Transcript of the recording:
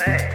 Hey.